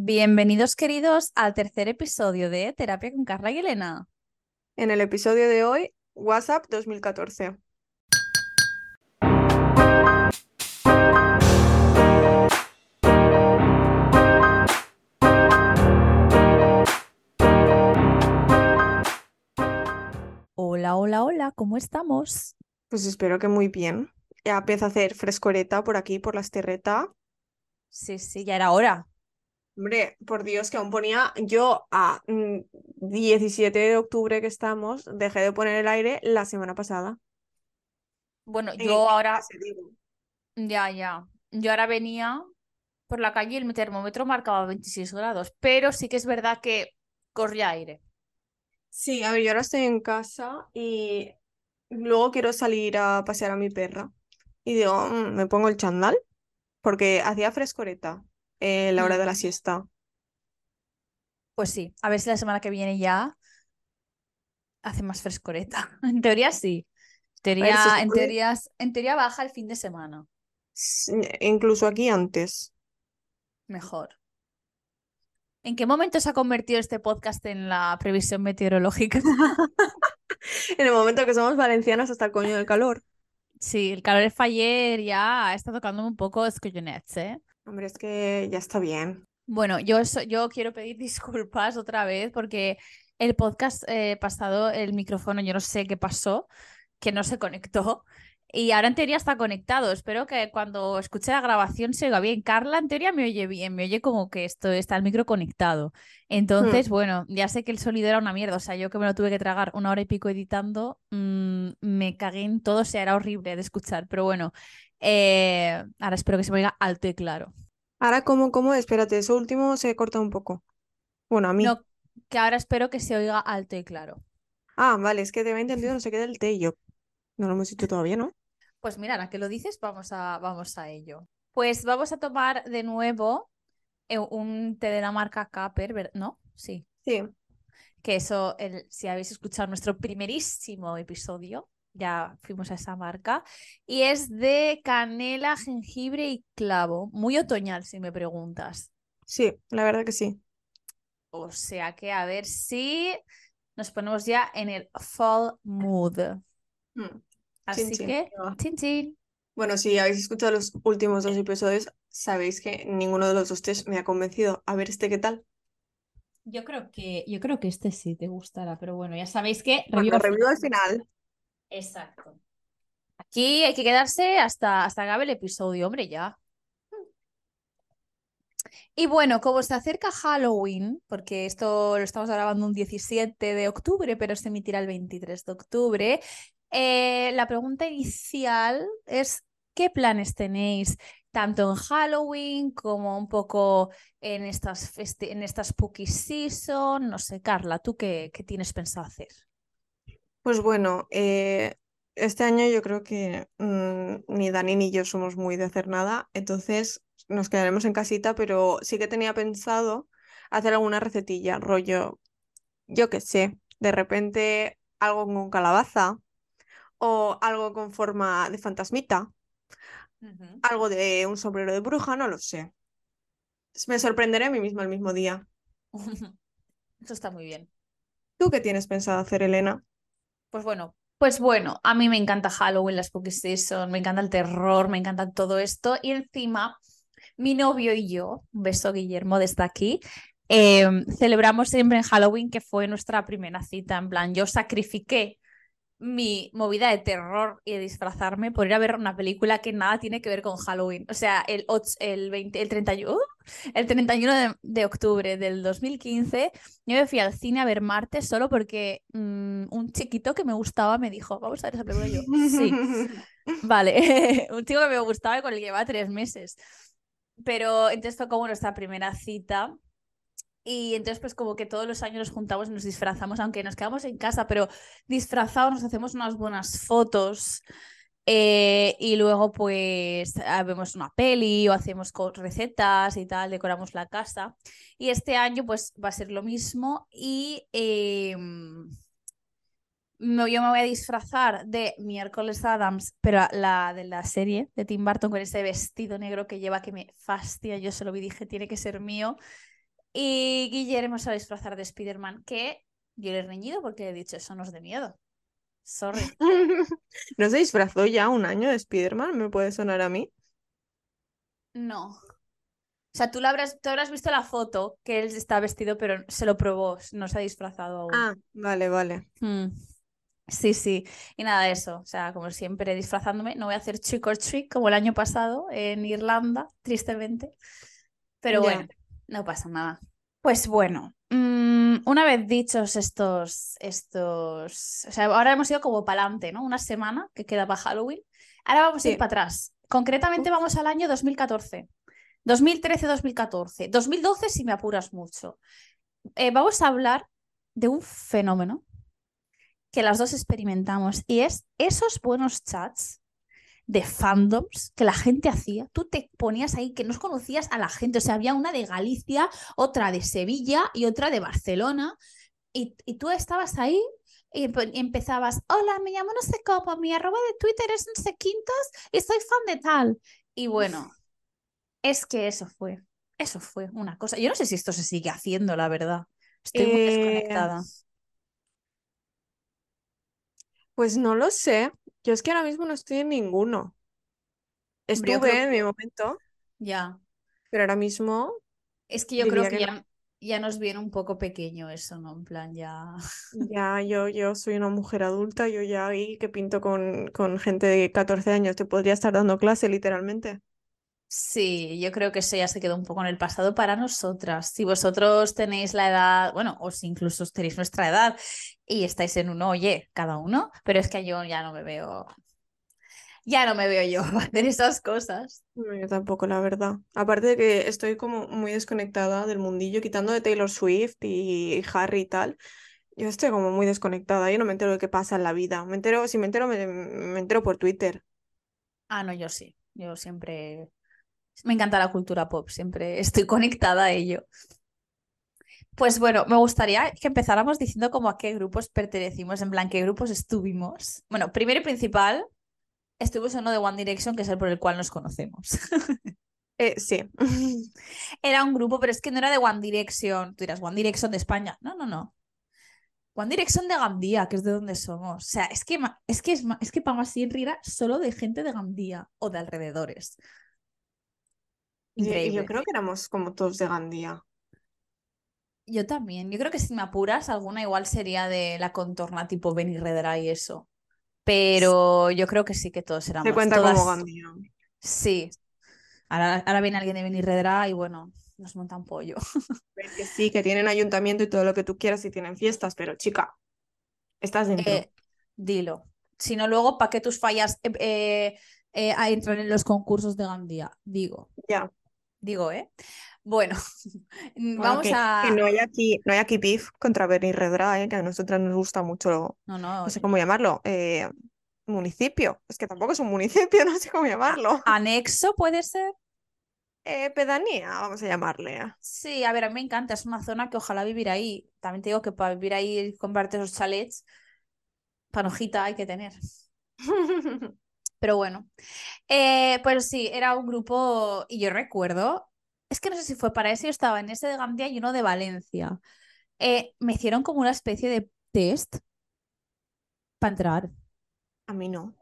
Bienvenidos queridos al tercer episodio de Terapia con Carla y Elena. En el episodio de hoy, WhatsApp 2014. Hola, hola, hola, ¿cómo estamos? Pues espero que muy bien. Ya empieza a hacer frescoreta por aquí, por la esterreta. Sí, sí, ya era hora. Hombre, por Dios, que aún ponía yo a mm, 17 de octubre que estamos, dejé de poner el aire la semana pasada. Bueno, En- yo ahora, ya, ya, yo ahora venía por la calle y el termómetro marcaba 26 grados, pero sí que es verdad que corría aire. Sí, a ver, yo ahora estoy en casa y luego quiero salir a pasear a mi perra. Y digo, "Mm, me pongo el chandal porque hacía frescoreta eh, la hora de la Mm. siesta. Pues sí, a ver si la semana que viene ya hace más frescoreta. En teoría sí. Teoría, en supone- teoría, en teoría baja el fin de semana. incluso aquí antes. Mejor. ¿En qué momento se ha convertido este podcast en la previsión meteorológica? En el momento que somos valencianas hasta el coño del calor. Sí, el calor fue ayer ya está tocando un poco escollonets, ¿eh? Hombre, es que ya está bien. Bueno, yo, yo quiero pedir disculpas otra vez porque el podcast eh, pasado, el micrófono, yo no sé qué pasó, que no se conectó. Y ahora en teoría está conectado. Espero que cuando escuche la grabación se oiga bien. Carla en teoría me oye bien, me oye como que esto está el micro conectado. Entonces, bueno, ya sé que el sonido era una mierda. O sea, yo que me lo tuve que tragar una hora y pico editando, mm, me cagué en todo. O sea, era horrible de escuchar. Pero bueno, eh, ahora espero que se me oiga alto y claro. Ahora, ¿cómo, cómo? Espérate, eso último se corta un poco. Bueno, a mí. No, que ahora espero que se oiga alto y claro. Ah, vale, es que te había entendido no sé qué del té y yo. No lo hemos hecho todavía, ¿no? Pues mira, ahora que lo dices, vamos a, vamos a ello. Pues vamos a tomar de nuevo eh, un té de la marca Caper, ¿ver- ¿no? Sí. Sí. Que eso, el, si habéis escuchado nuestro primerísimo episodio, ya fuimos a esa marca. Y es de canela, jengibre y clavo. Muy otoñal, si me preguntas. Sí, la verdad que sí. O sea que a ver si nos ponemos ya en el fall mood. Mm. Así Chin, que, chin chin. Bueno, si habéis escuchado los últimos dos episodios, sabéis que ninguno de los dos test me ha convencido. A ver, ¿este qué tal? Yo creo que, yo creo que este sí te gustará, pero bueno, ya sabéis que Bueno, review al final. Exacto. Aquí hay que quedarse hasta, hasta acabe el episodio, hombre, ya. Y bueno, como se acerca Halloween, porque esto lo estamos grabando un 17 de octubre, pero se emitirá el 23 de octubre, eh, la pregunta inicial es, ¿qué planes tenéis tanto en Halloween como un poco en estas, en esta spooky season? No sé, Carla, ¿tú qué, qué tienes pensado hacer? Pues bueno, eh, este año yo creo que mm, ni Dani ni yo somos muy de hacer nada, entonces nos quedaremos en casita, pero sí que tenía pensado hacer alguna recetilla, rollo, yo qué sé, de repente algo con calabaza o algo con forma de fantasmita, algo de un sombrero de bruja, no lo sé. Me sorprenderé a mí misma el mismo día. Eso está muy bien. ¿Tú qué tienes pensado hacer, Elena? Pues bueno, pues bueno, a mí me encanta Halloween, la Spooky Season, me encanta el terror, me encanta todo esto. Y encima, mi novio y yo, un beso Guillermo desde aquí, eh, celebramos siempre en Halloween, que fue nuestra primera cita. En plan, yo sacrifiqué mi movida de terror y de disfrazarme por ir a ver una película que nada tiene que ver con Halloween. O sea, el, el, 20, el 31, ¡uh! el 31 de, de octubre del 2015, yo me fui al cine a ver Marte solo porque mm, un chiquito que me gustaba me dijo, vamos a ver esa película. Y yo, sí, vale. un chico que me gustaba y con el que llevaba tres meses. Pero entonces fue como nuestra primera cita. Y entonces, pues como que todos los años nos juntamos y nos disfrazamos, aunque nos quedamos en casa, pero disfrazados nos hacemos unas buenas fotos. eh, y luego, pues, ah, vemos una peli o hacemos recetas y tal, decoramos la casa. Y este año, pues, va a ser lo mismo. Y no, yo me voy a disfrazar de Miércoles Adams, pero la de la serie de Tim Burton con ese vestido negro que lleva que me fascina. Yo se lo vi dije, tiene que ser mío. Y Guillermo se va a disfrazar de Spider-Man, que yo le he reñido porque le he dicho, eso no es de miedo. Sorry. ¿No se disfrazó ya un año de Spider-Man? ¿Me puede sonar a mí? No. O sea, tú, lo habrás, tú habrás visto la foto que él está vestido, pero se lo probó, no se ha disfrazado aún. Ah, vale, vale. Mm. Sí, sí. Y nada de eso. O sea, como siempre, disfrazándome. No voy a hacer trick or treat como el año pasado en Irlanda, tristemente. Pero Ya. bueno, no pasa nada. Pues bueno, mm, una vez dichos estos, estos, o sea, ahora hemos ido como para adelante, ¿no? Una semana que queda para Halloween. Ahora vamos a ir para atrás. Concretamente Uf. vamos al año 2014. 2013-2014. 2012 si me apuras mucho. Eh, vamos a hablar de un fenómeno que las dos experimentamos y es esos buenos chats de fandoms que la gente hacía. Tú te ponías ahí que no conocías a la gente, o sea, había una de Galicia, otra de Sevilla y otra de Barcelona y, y tú estabas ahí y empe- y empezabas, hola, me llamo no sé cómo, mi arroba de Twitter es no sé quintos y soy fan de tal. Y bueno, es que eso fue, eso fue una cosa. Yo no sé si esto se sigue haciendo, la verdad. Estoy muy Eh, desconectada. Pues no lo sé. Yo es que ahora mismo no estoy en ninguno. Yo Estuve creo en mi momento, ya. pero ahora mismo Es que yo creo diría que que no. ya, ya nos viene un poco pequeño eso, ¿no? En plan, ya. Ya, yo, yo soy una mujer adulta, yo ya ahí que pinto con, con gente de 14 años, te podría estar dando clase literalmente. Sí, yo creo que eso ya se quedó un poco en el pasado para nosotras. Si vosotros tenéis la edad, bueno, o si incluso tenéis nuestra edad y estáis en uno, oye, cada uno, pero es que yo ya no me veo, ya no me veo yo hacer esas cosas. No, yo tampoco, la verdad. Aparte de que estoy como muy desconectada del mundillo, quitando de Taylor Swift y Harry y tal. Yo estoy como muy desconectada, yo no me entero de qué pasa en la vida. Me entero, si me entero, me, me entero por Twitter. Ah, no, yo sí. Yo siempre me encanta la cultura pop, siempre estoy conectada a ello. Pues bueno, me gustaría que empezáramos diciendo como a qué grupos pertenecimos, en plan, qué grupos estuvimos. Bueno, primero y principal, estuvimos en uno de One Direction, que es el por el cual nos conocemos. Eh, sí. Era un grupo, pero es que no era de One Direction. Tú dirás, One Direction de España. No, no, no. One Direction de Gandía, que es de donde somos. O sea, es que, es que, es, que era solo de gente de Gandía o de alrededores. Y yo Increíble. creo que éramos como todos de Gandía. Yo también. Yo creo que si me apuras, alguna igual sería de la contorna tipo Benirredra y eso. Pero yo creo que sí que todos Se éramos. cuenta como Todas. Gandía. Sí. Ahora, ahora viene alguien de Benirredra y bueno, nos monta un pollo. Que sí, que tienen ayuntamiento y todo lo que tú quieras y tienen fiestas, pero chica, estás dentro. Eh, dilo. Si no, luego, ¿para qué tus fallas eh, eh, eh, a- entran en los concursos de Gandía? Digo, Ya. Digo, ¿eh? Bueno, Bueno, vamos que, que a. no hay aquí, no hay aquí beef contra Benny Redra, eh, que a nosotras nos gusta mucho, No, no. no sé cómo llamarlo, eh, municipio. Es que tampoco es un municipio, no sé cómo llamarlo. Anexo puede ser. Eh, pedanía, vamos a llamarle. Sí, a ver, a mí me encanta, es una zona que ojalá vivir ahí. También te digo que para vivir ahí y comprarte esos chalets, panojita hay que tener. Pero bueno, eh, pues sí, era un grupo y yo recuerdo, es que no sé si fue para ese, yo estaba en ese de Gandía y uno de Valencia. Eh, me hicieron como una especie de test para entrar. A mí no.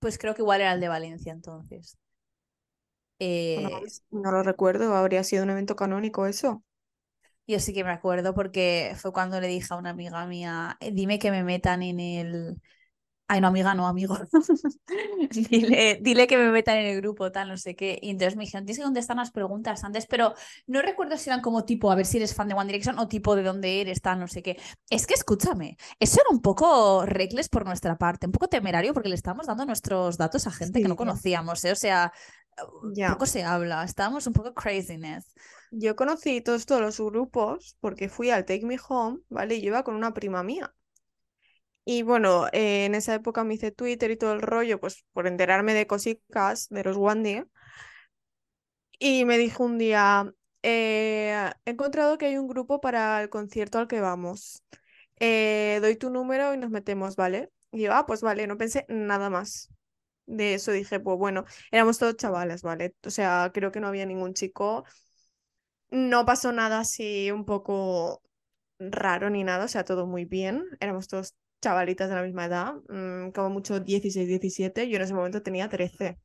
Pues creo que igual era el de Valencia entonces. Bueno, Eh, no lo recuerdo, habría sido un evento canónico eso. Yo sí que me acuerdo porque fue cuando le dije a una amiga mía, "Eh, dime que me metan en el... Ay, no, amiga, no, amigo. Dile, dile que me metan en el grupo, tal, no sé qué. Y entonces me dijeron, tienes que contestar unas preguntas antes, pero no recuerdo si eran como tipo, a ver si eres fan de One Direction o tipo de dónde eres, tal, no sé qué. Es que escúchame, eso era un poco reckless por nuestra parte, un poco temerario porque le estábamos dando nuestros datos a gente que no conocíamos, ¿eh? O sea, Ya. poco se habla, estábamos un poco craziness. Yo conocí todos, todos los grupos porque fui al Take Me Home, ¿vale? Y yo iba con una prima mía. Y bueno, eh, en esa época me hice Twitter y todo el rollo, pues por enterarme de cositas de los Wandy. Y me dijo un día, eh, he encontrado que hay un grupo para el concierto al que vamos. Eh, doy tu número y nos metemos, ¿vale? Y yo, ah, pues vale, no pensé nada más. De eso dije, pues bueno, éramos todos chavales, ¿vale? O sea, creo que no había ningún chico No pasó nada así un poco raro ni nada, o sea, todo muy bien. Éramos todos chavalitas de la misma edad, mm, como mucho 16, 17. Yo en ese momento tenía 13.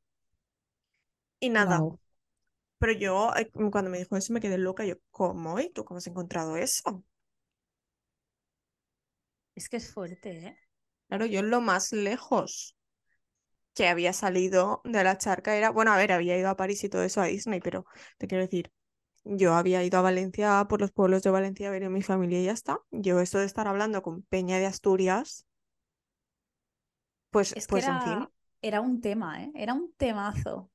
Y nada. Pero yo, eh, cuando me dijo eso, me quedé loca. Yo, ¿cómo? ¿Y tú cómo has encontrado eso? Es que es fuerte, ¿eh? Claro, yo lo más lejos que había salido de la charca era, bueno, a ver, había ido a París y todo eso, a Disney, pero te quiero decir, yo había ido a Valencia, por los pueblos de Valencia a ver a mi familia y ya está. Yo esto de estar hablando con Peña de Asturias, pues, Es que pues en fin. era, era un tema, ¿eh? Era un temazo.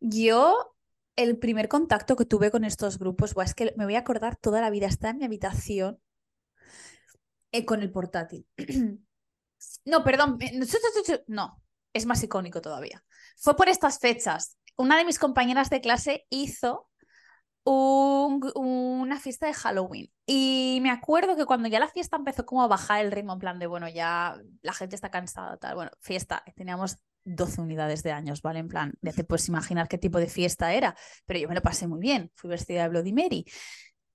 Yo, el primer contacto que tuve con estos grupos, buah, es que me voy a acordar toda la vida, está en mi habitación eh, con el portátil. No, perdón, eh, no, es más icónico todavía. Fue por estas fechas. Una de mis compañeras de clase hizo un- una fiesta de Halloween. Y me acuerdo que cuando ya la fiesta empezó como a bajar el ritmo, en plan de, bueno, ya la gente está cansada, tal. Bueno, fiesta, teníamos 12 unidades de años, ¿vale? En plan, ya te puedes imaginar qué tipo de fiesta era, pero yo me lo pasé muy bien, fui vestida de Bloody Mary.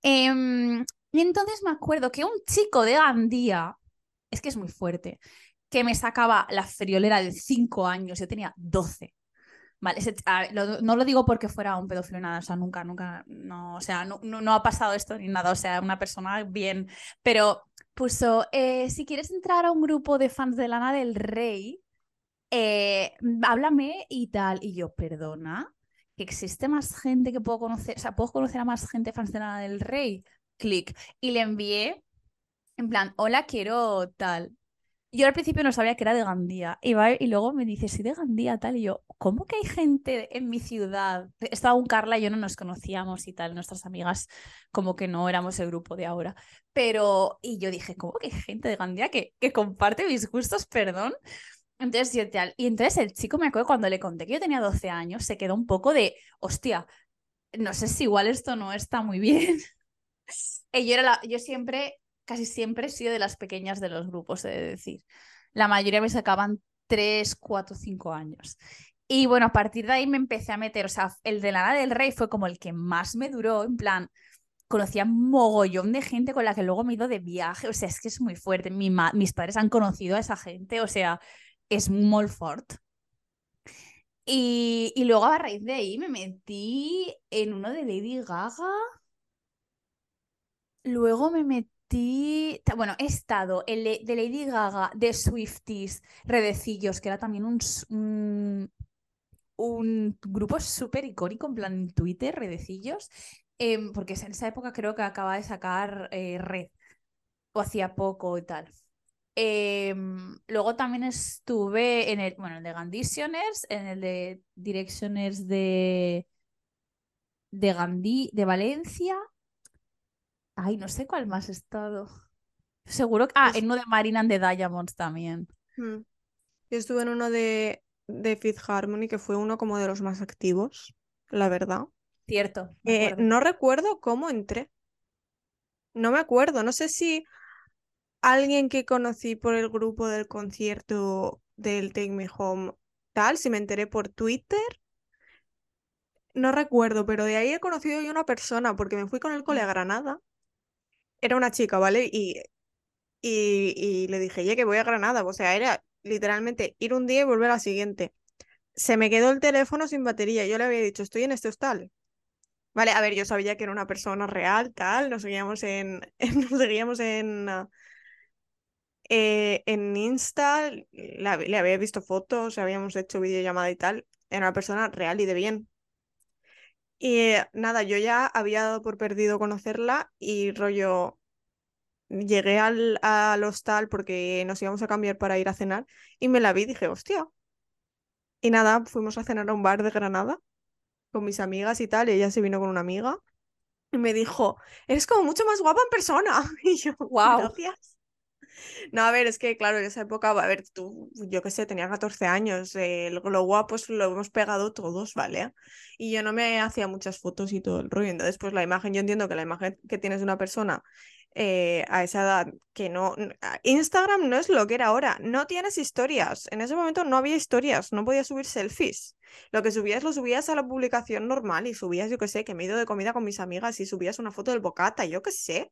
Em, y entonces me acuerdo que un chico de Gandía, es que es muy fuerte, que me sacaba la friolera de 5 años, yo tenía 12. Vale, no lo digo porque fuera un pedófilo nada, o sea, nunca, nunca, no, o sea, no, no, no ha pasado esto ni nada, o sea, una persona bien, pero puso, eh, si quieres entrar a un grupo de fans de Lana del Rey, eh, háblame y tal, y yo, perdona, que existe más gente que puedo conocer, o sea, puedo conocer a más gente fans de Lana del Rey, clic, y le envié, en plan, hola, quiero tal. Yo al principio no sabía que era de Gandía. Y, va, y luego me dice, sí, de Gandía, tal. Y yo, ¿cómo que hay gente en mi ciudad? Estaba un Carla y yo no nos conocíamos y tal. Nuestras amigas, como que no éramos el grupo de ahora. Pero, y yo dije, ¿cómo que hay gente de Gandía que, que comparte mis gustos? Perdón. Entonces, yo tal. Y entonces el chico me acuerdo cuando le conté que yo tenía 12 años, se quedó un poco de, hostia, no sé si igual esto no está muy bien. Y yo, era la, yo siempre, casi siempre he sido de las pequeñas de los grupos, he de decir. La mayoría me sacaban 3, 4, 5 años. Y bueno, a partir de ahí me empecé a meter, o sea, el de Lana del Rey fue como el que más me duró, en plan, conocía mogollón de gente con la que luego me he ido de viaje, o sea, es que es muy fuerte. Mi mis padres han conocido a esa gente, o sea, es muy fort. Y, y luego a raíz de ahí me metí en uno de Lady Gaga. Luego me metí, bueno, he estado en le- de Lady Gaga, de Swifties, Redecillos, que era también un, un, grupo súper icónico, en plan Twitter, Redecillos, em, porque en esa época creo que acaba de sacar eh, Red, o hacía poco y tal. Em, luego también estuve en el, bueno, el de Ganditioners, en el de Directioners de, de Gandhi, de Valencia. Ay, no sé cuál más he estado. Seguro que. Ah, Pues- en uno de Marina and the Diamonds también. Mm. Yo estuve en uno de, de Fifth Harmony, que fue uno como de los más activos, la verdad. Cierto, Eh, no recuerdo cómo entré. No me acuerdo. No sé si alguien que conocí por el grupo del concierto del Take Me Home, tal, si me enteré por Twitter. No recuerdo, pero de ahí he conocido yo una persona, porque me fui con el cole a Mm. Granada. Era una chica, ¿vale? Y, y, y le dije, oye, que voy a Granada. O sea, era literalmente ir un día y volver al siguiente. Se me quedó el teléfono sin batería. Yo le había dicho, estoy en este hostal. Vale, a ver, yo sabía que era una persona real, tal, nos seguíamos en, nos seguíamos en, ah, eh, en Insta, la- le había visto fotos, habíamos hecho videollamada y tal, era una persona real y de bien. Y nada, yo ya había dado por perdido conocerla y rollo, llegué al, al hostal porque nos íbamos a cambiar para ir a cenar y me la vi y dije, hostia. Y nada, fuimos a cenar a un bar de Granada con mis amigas y tal, y ella se vino con una amiga. Y me dijo, eres como mucho más guapa en persona. Y yo, Guau. gracias. No, a ver, es que claro, en esa época, a ver, tú, yo qué sé, tenía 14 años, eh, lo, lo guapo es- lo hemos pegado todos, ¿vale? Y yo no me hacía muchas fotos y todo el rollo. Entonces, pues la imagen, yo entiendo que la imagen que tienes de una persona eh, a esa edad, que no... Instagram no es lo que era ahora, no tienes historias. En ese momento no había historias, no podías subir selfies. Lo que subías lo subías a la publicación normal y subías, yo qué sé, que me he ido de comida con mis amigas y subías una foto del bocata, yo qué sé.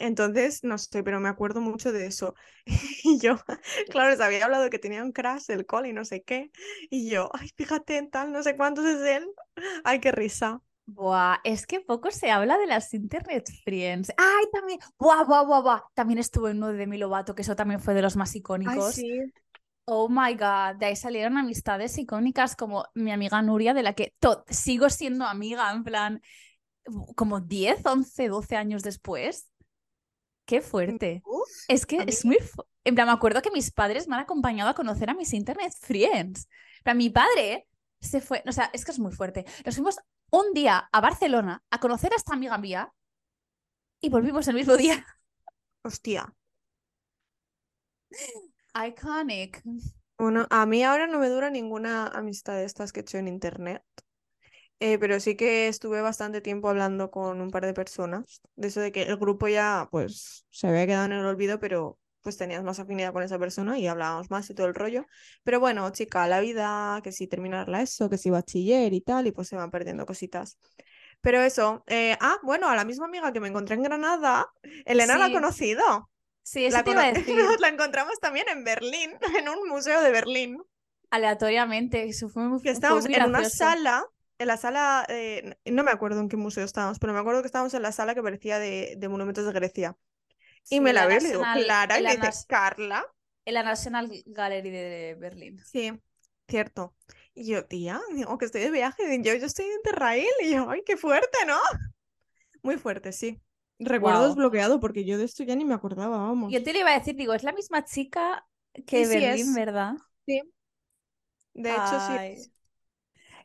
Entonces, no sé, pero me acuerdo mucho de eso. Y yo, claro, les había hablado que tenía un crash del cole y no sé qué. Y yo, ay, fíjate en tal, no sé cuántos es él. Ay, qué risa. Buah, es que poco se habla de las Internet Friends. Ay, también, buah, buah, buah, buah. También estuvo en uno de Demi Lovato, que eso también fue de los más Ay, icónicos. sí. Oh my God, de ahí salieron amistades icónicas como mi amiga Nuria, de la que sigo siendo amiga, en plan, como 10, 11, 12 años después. Qué fuerte. Uf, Es que es muy... En plan, me acuerdo que mis padres me han acompañado a conocer a mis Internet Friends. En plan, mi padre se fue, o sea, es que es muy fuerte. Nos fuimos un día a Barcelona a conocer a esta amiga mía y volvimos el mismo día. hostia. Iconic. Bueno, a mí ahora no me dura ninguna amistad de estas que he hecho en internet. Eh, pero sí que estuve bastante tiempo hablando con un par de personas. De eso de que el grupo ya, pues, se había quedado en el olvido, pero pues tenías más afinidad con esa persona y hablábamos más y todo el rollo. Pero bueno, chica, la vida, que si terminar la ESO, que si bachiller y tal, y pues se van perdiendo cositas. Pero eso, eh, ah, bueno, a la misma amiga que me encontré en Granada, Elena la ha conocido. Sí, eso La, te iba a la encontramos también en Berlín, en un museo de Berlín. aleatoriamente. Eso fue muy, Que estábamos muy en una sala, en la sala, eh, no me acuerdo en qué museo estábamos, pero me acuerdo que estábamos en la sala que parecía de, de monumentos de Grecia. Y me la la veo y le digo, National- Clara, y Nas- Carla. en la National Gallery de Berlín. Sí, cierto. Y yo, tía, digo que estoy de viaje, yo, yo estoy en Interrail, y yo, ay, qué fuerte, ¿no? Muy fuerte, sí. Recuerdo desbloqueado porque yo de esto ya ni me acordaba, vamos. Yo te lo iba a decir, digo, es la misma chica que Sí, Berlín. ¿verdad? Sí. De hecho, sí. Ay.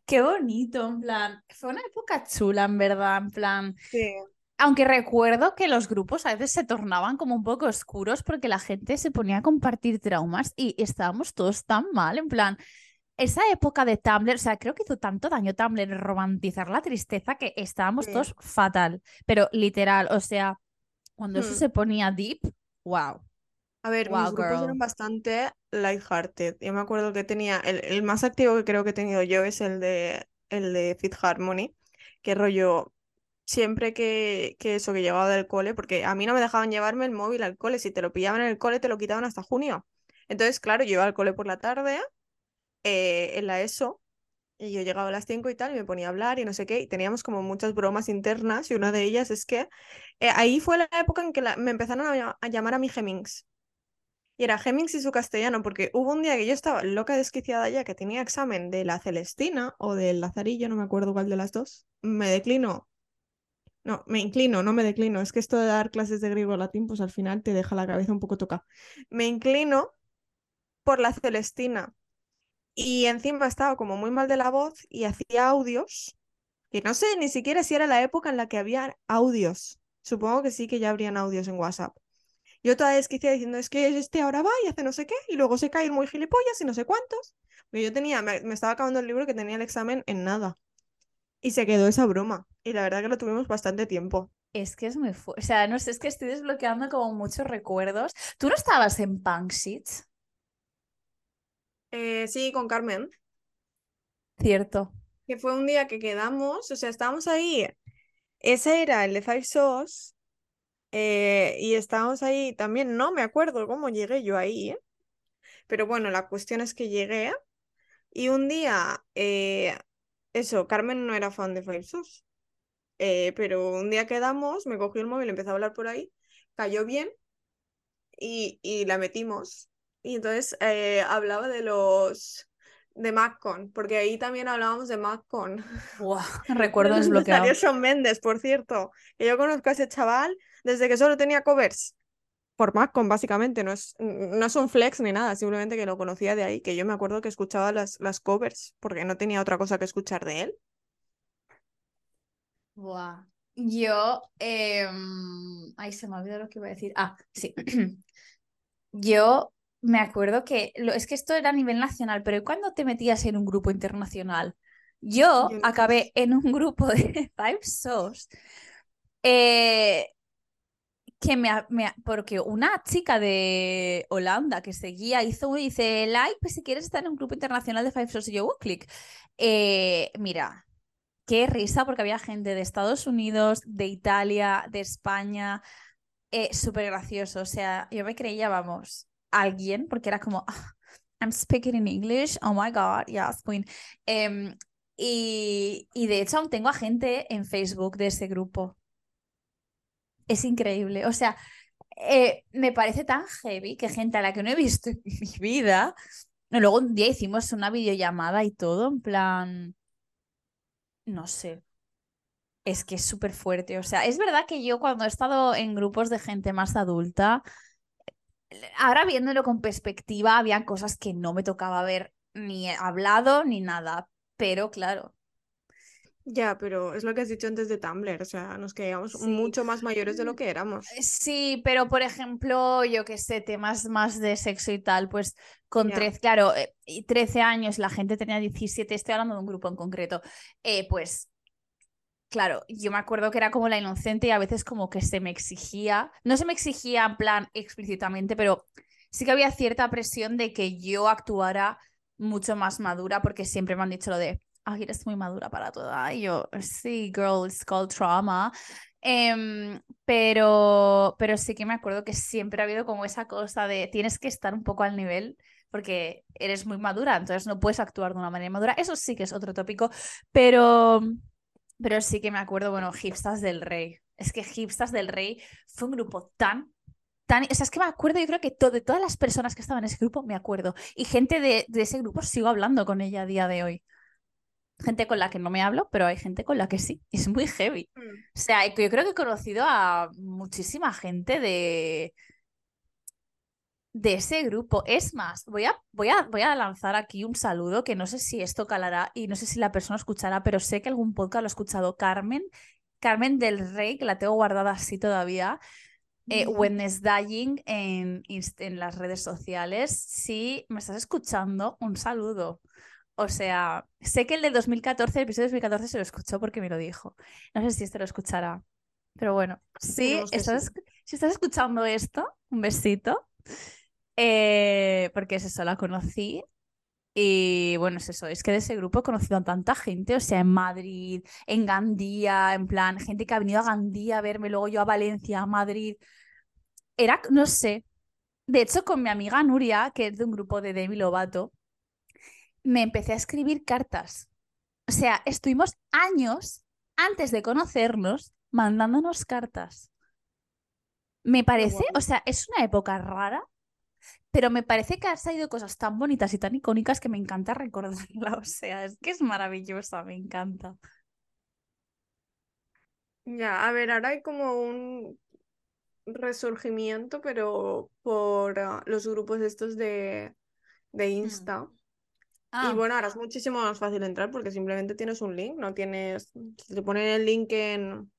Qué bonito, en plan, fue una época chula, en verdad, en plan, Sí. aunque recuerdo que los grupos a veces se tornaban como un poco oscuros porque la gente se ponía a compartir traumas y estábamos todos tan mal, en plan, esa época de Tumblr, o sea, creo que hizo tanto daño Tumblr en romantizar la tristeza que estábamos Sí. todos fatal, pero literal, o sea, cuando eso Hmm. se ponía deep, wow. A ver, Wow, mis grupos eran bastante lighthearted. Yo me acuerdo que tenía, el, el más activo que creo que he tenido yo es el de, el de Fifth Harmony, que rollo, siempre que, que eso, que llegaba del cole, porque a mí no me dejaban llevarme el móvil al cole, si te lo pillaban en el cole te lo quitaban hasta junio. Entonces, claro, yo iba al cole por la tarde, eh, en la ESO, y yo llegaba a las 5 y tal, y me ponía a hablar y no sé qué, y teníamos como muchas bromas internas, y una de ellas es que eh, ahí fue la época en que la- me empezaron a, a llamar a mi Hemings. Y era Hemings y su castellano, porque hubo un día que yo estaba loca desquiciada ya, que tenía examen de la Celestina o del Lazarillo, no me acuerdo cuál de las dos. Me declino. No, me inclino, no me declino. Es que esto de dar clases de griego latín, pues al final te deja la cabeza un poco toca. Me inclino por la Celestina. Y encima estaba como muy mal de la voz y hacía audios, que no sé ni siquiera si era la época en la que había audios. Supongo que sí que ya habrían audios en WhatsApp. Yo toda desquiciada diciendo, es que este ahora va y hace no sé qué, y luego se cae muy gilipollas y no sé cuántos. Pero yo tenía, me, me estaba acabando el libro que tenía el examen en nada. Y se quedó esa broma. Y la verdad que lo tuvimos bastante tiempo. Es que es muy fuerte. O sea, no sé, es que estoy desbloqueando como muchos recuerdos. ¿Tú no estabas en Punk Sheets? Eh, sí, con Carmen. Cierto. Que fue un día que quedamos, o sea, estábamos ahí. Ese era el de Five Sauce. Eh, y estábamos ahí también, no me acuerdo cómo llegué yo ahí, ¿eh? Pero bueno, la cuestión es que llegué y un día, eh, eso, Carmen no era fan de. Eh, pero un día quedamos, me cogió el móvil, empezó a hablar por ahí, cayó bien y, y la metimos. Y entonces hablaba de los de MacCon, porque ahí también hablábamos de MacCon. Buah, recuerdo desbloqueado. Shawn Mendes, por cierto. Que yo conozco a ese chaval desde que solo tenía covers. Por MacCon, básicamente. No es, no es un flex ni nada, simplemente que lo conocía de ahí. Que yo me acuerdo que escuchaba las, las covers, porque no tenía otra cosa que escuchar de él. Buah. Yo, em, ay, se me olvidó lo que iba a decir. Ah, sí. Yo me acuerdo que, lo, es que esto era a nivel nacional, pero cuando te metías en un grupo internacional? Yo Yo no sé acabé en un grupo de Five Sauce. eh, que me, me, porque una chica de Holanda que seguía hizo dice like pues si quieres estar en un grupo internacional de Five Souls y yo click eh, mira qué risa porque había gente de Estados Unidos de Italia de España eh, súper gracioso o sea yo me creía vamos alguien porque era como ah, I'm speaking in English oh my god yes queen em, y, y de hecho aún tengo a gente en Facebook de ese grupo es increíble. O sea, eh, me parece tan heavy que gente a la que no he visto en mi vida. Luego un día hicimos una videollamada y todo, en plan. No sé. Es que es súper fuerte. O sea, es verdad que yo cuando he estado en grupos de gente más adulta, ahora viéndolo con perspectiva, había cosas que no me tocaba ver ni hablado ni nada. Pero claro, ya, pero es lo que has dicho antes de Tumblr, o sea, nos quedamos mucho más mayores de lo que éramos. Sí, pero por ejemplo, yo que sé, temas más de sexo y tal, pues con 13, claro, 13 eh, años, la gente tenía 17, estoy hablando de un grupo en concreto, eh, pues claro, yo me acuerdo que era como la inocente y a veces como que se me exigía, no se me exigía en plan explícitamente, pero sí que había cierta presión de que yo actuara mucho más madura porque siempre me han dicho lo de ay, eres muy madura para toda. Y yo, sí, girl, it's called trauma. Em, pero, pero sí que me acuerdo que siempre ha habido como esa cosa de tienes que estar un poco al nivel porque eres muy madura, entonces no puedes actuar de una manera madura. Eso sí que es otro tópico, pero, pero sí que me acuerdo, bueno, Hipstas del Rey. Es que Hipstas del Rey fue un grupo tan Tan, o sea, es que me acuerdo, yo creo que de todas las personas que estaban en ese grupo, me acuerdo. Y gente de, de, ese grupo sigo hablando con ella a día de hoy gente con la que no me hablo, pero hay gente con la que sí. Es muy heavy. Mm. O sea, yo creo que he conocido a muchísima gente de, de ese grupo. Es más, voy a, voy, a, voy a lanzar aquí un saludo que no sé si esto calará y no sé si la persona escuchará, pero sé que algún podcast lo ha escuchado. Carmen, Carmen del Rey, que la tengo guardada así todavía. Eh, Dying en, en las redes sociales. Si me estás escuchando, un saludo. O sea, sé que el del 2014, el episodio de 2014 se lo escuchó porque me lo dijo. No sé si este lo escuchará. Pero bueno, sí, estás, si estás escuchando esto, un besito. Eh, porque es eso, la conocí. Y bueno, es eso, es que de ese grupo he conocido a tanta gente, o sea, en Madrid, en Gandía, en plan, gente que ha venido a Gandía a verme, luego yo a Valencia, a Madrid. Era, no sé. De hecho, con mi amiga Nuria, que es de un grupo de Demi Lovato, me empecé a escribir cartas. O sea, estuvimos años antes de conocernos mandándonos cartas. Me parece, o sea, es una época rara, pero me parece que han salido cosas tan bonitas y tan icónicas que me encanta recordarla. O sea, es que es maravillosa, me encanta. Ya, a ver, ahora hay como un resurgimiento, pero por ah, los grupos estos de, de mm. Y ah. bueno, ahora es muchísimo más fácil entrar porque simplemente tienes un link, no tienes, te ponen el link en,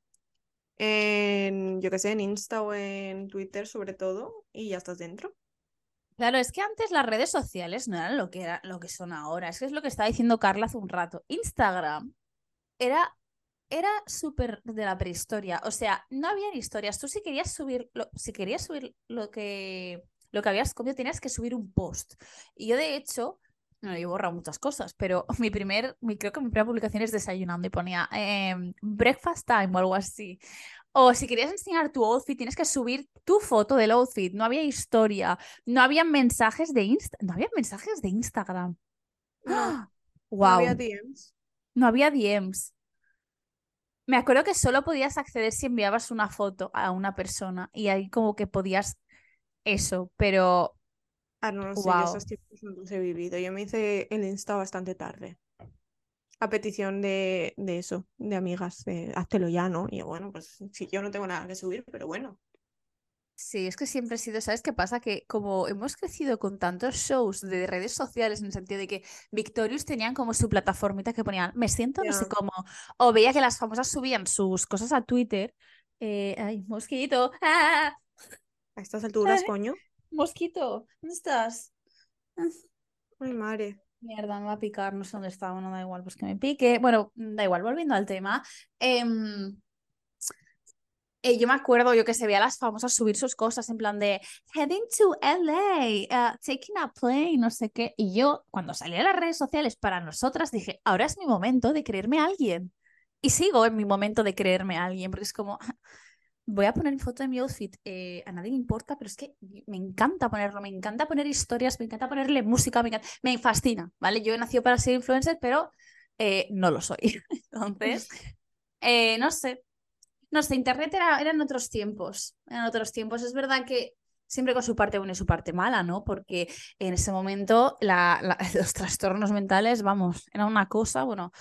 en, yo qué sé, en Insta o en Twitter sobre todo y ya estás dentro. Claro, es que antes las redes sociales no eran lo que, era, lo que son ahora. Es que es lo que estaba diciendo Carla hace un rato. Instagram era, era súper de la prehistoria. O sea, no había historias. Tú si querías subir, lo, si querías subir lo que, lo que habías comido, tenías que subir un post. Y yo, de hecho, no, he borrado muchas cosas, pero mi primer, mi, creo que mi primera publicación es desayunando y ponía em, breakfast time o algo así. O si querías enseñar tu outfit, tienes que subir tu foto del outfit. No había historia, no había mensajes de Insta, no había mensajes de Instagram. No, wow. no había DMs. No había DMs. Me acuerdo que solo podías acceder si enviabas una foto a una persona y ahí como que podías eso, pero Ah, no, no sé, yo esos tiempos no los he vivido. Yo me hice el Insta bastante tarde. A petición de, de eso, de amigas, de háztelo ya, ¿no? Y bueno, pues sí, yo no tengo nada que subir, pero bueno. Sí, es que siempre ha sido, ¿sabes qué pasa? Que como hemos crecido con tantos shows de redes sociales, en el sentido de que Victorious tenían como su plataformita que ponían, me siento no sé cómo, o veía que las famosas subían sus cosas a Twitter, eh, ay, mosquito, ¡ah! A estas alturas, coño. Mosquito, ¿dónde estás? Ay, madre. Mierda, me va a picar, no sé dónde está, bueno, da igual, pues que me pique. Bueno, da igual, volviendo al tema. Em, eh, yo me acuerdo yo que se veía a las famosas subir sus cosas en plan de heading to LA, uh, taking a plane, no sé qué. Y yo, cuando salí a las redes sociales para nosotras, dije, ahora es mi momento de creerme a alguien. Y sigo en mi momento de creerme a alguien, porque es como, voy a poner foto de mi outfit, eh, a nadie le importa, pero es que me encanta ponerlo, me encanta poner historias, me encanta ponerle música, me, me fascina, ¿vale? Yo he nacido para ser influencer, pero eh, no lo soy. Entonces, eh, no sé, no sé, Internet era, eran otros tiempos, eran otros tiempos. Es verdad que siempre con su parte buena y su parte mala, ¿no? Porque en ese momento la, los trastornos mentales, vamos, era una cosa, bueno,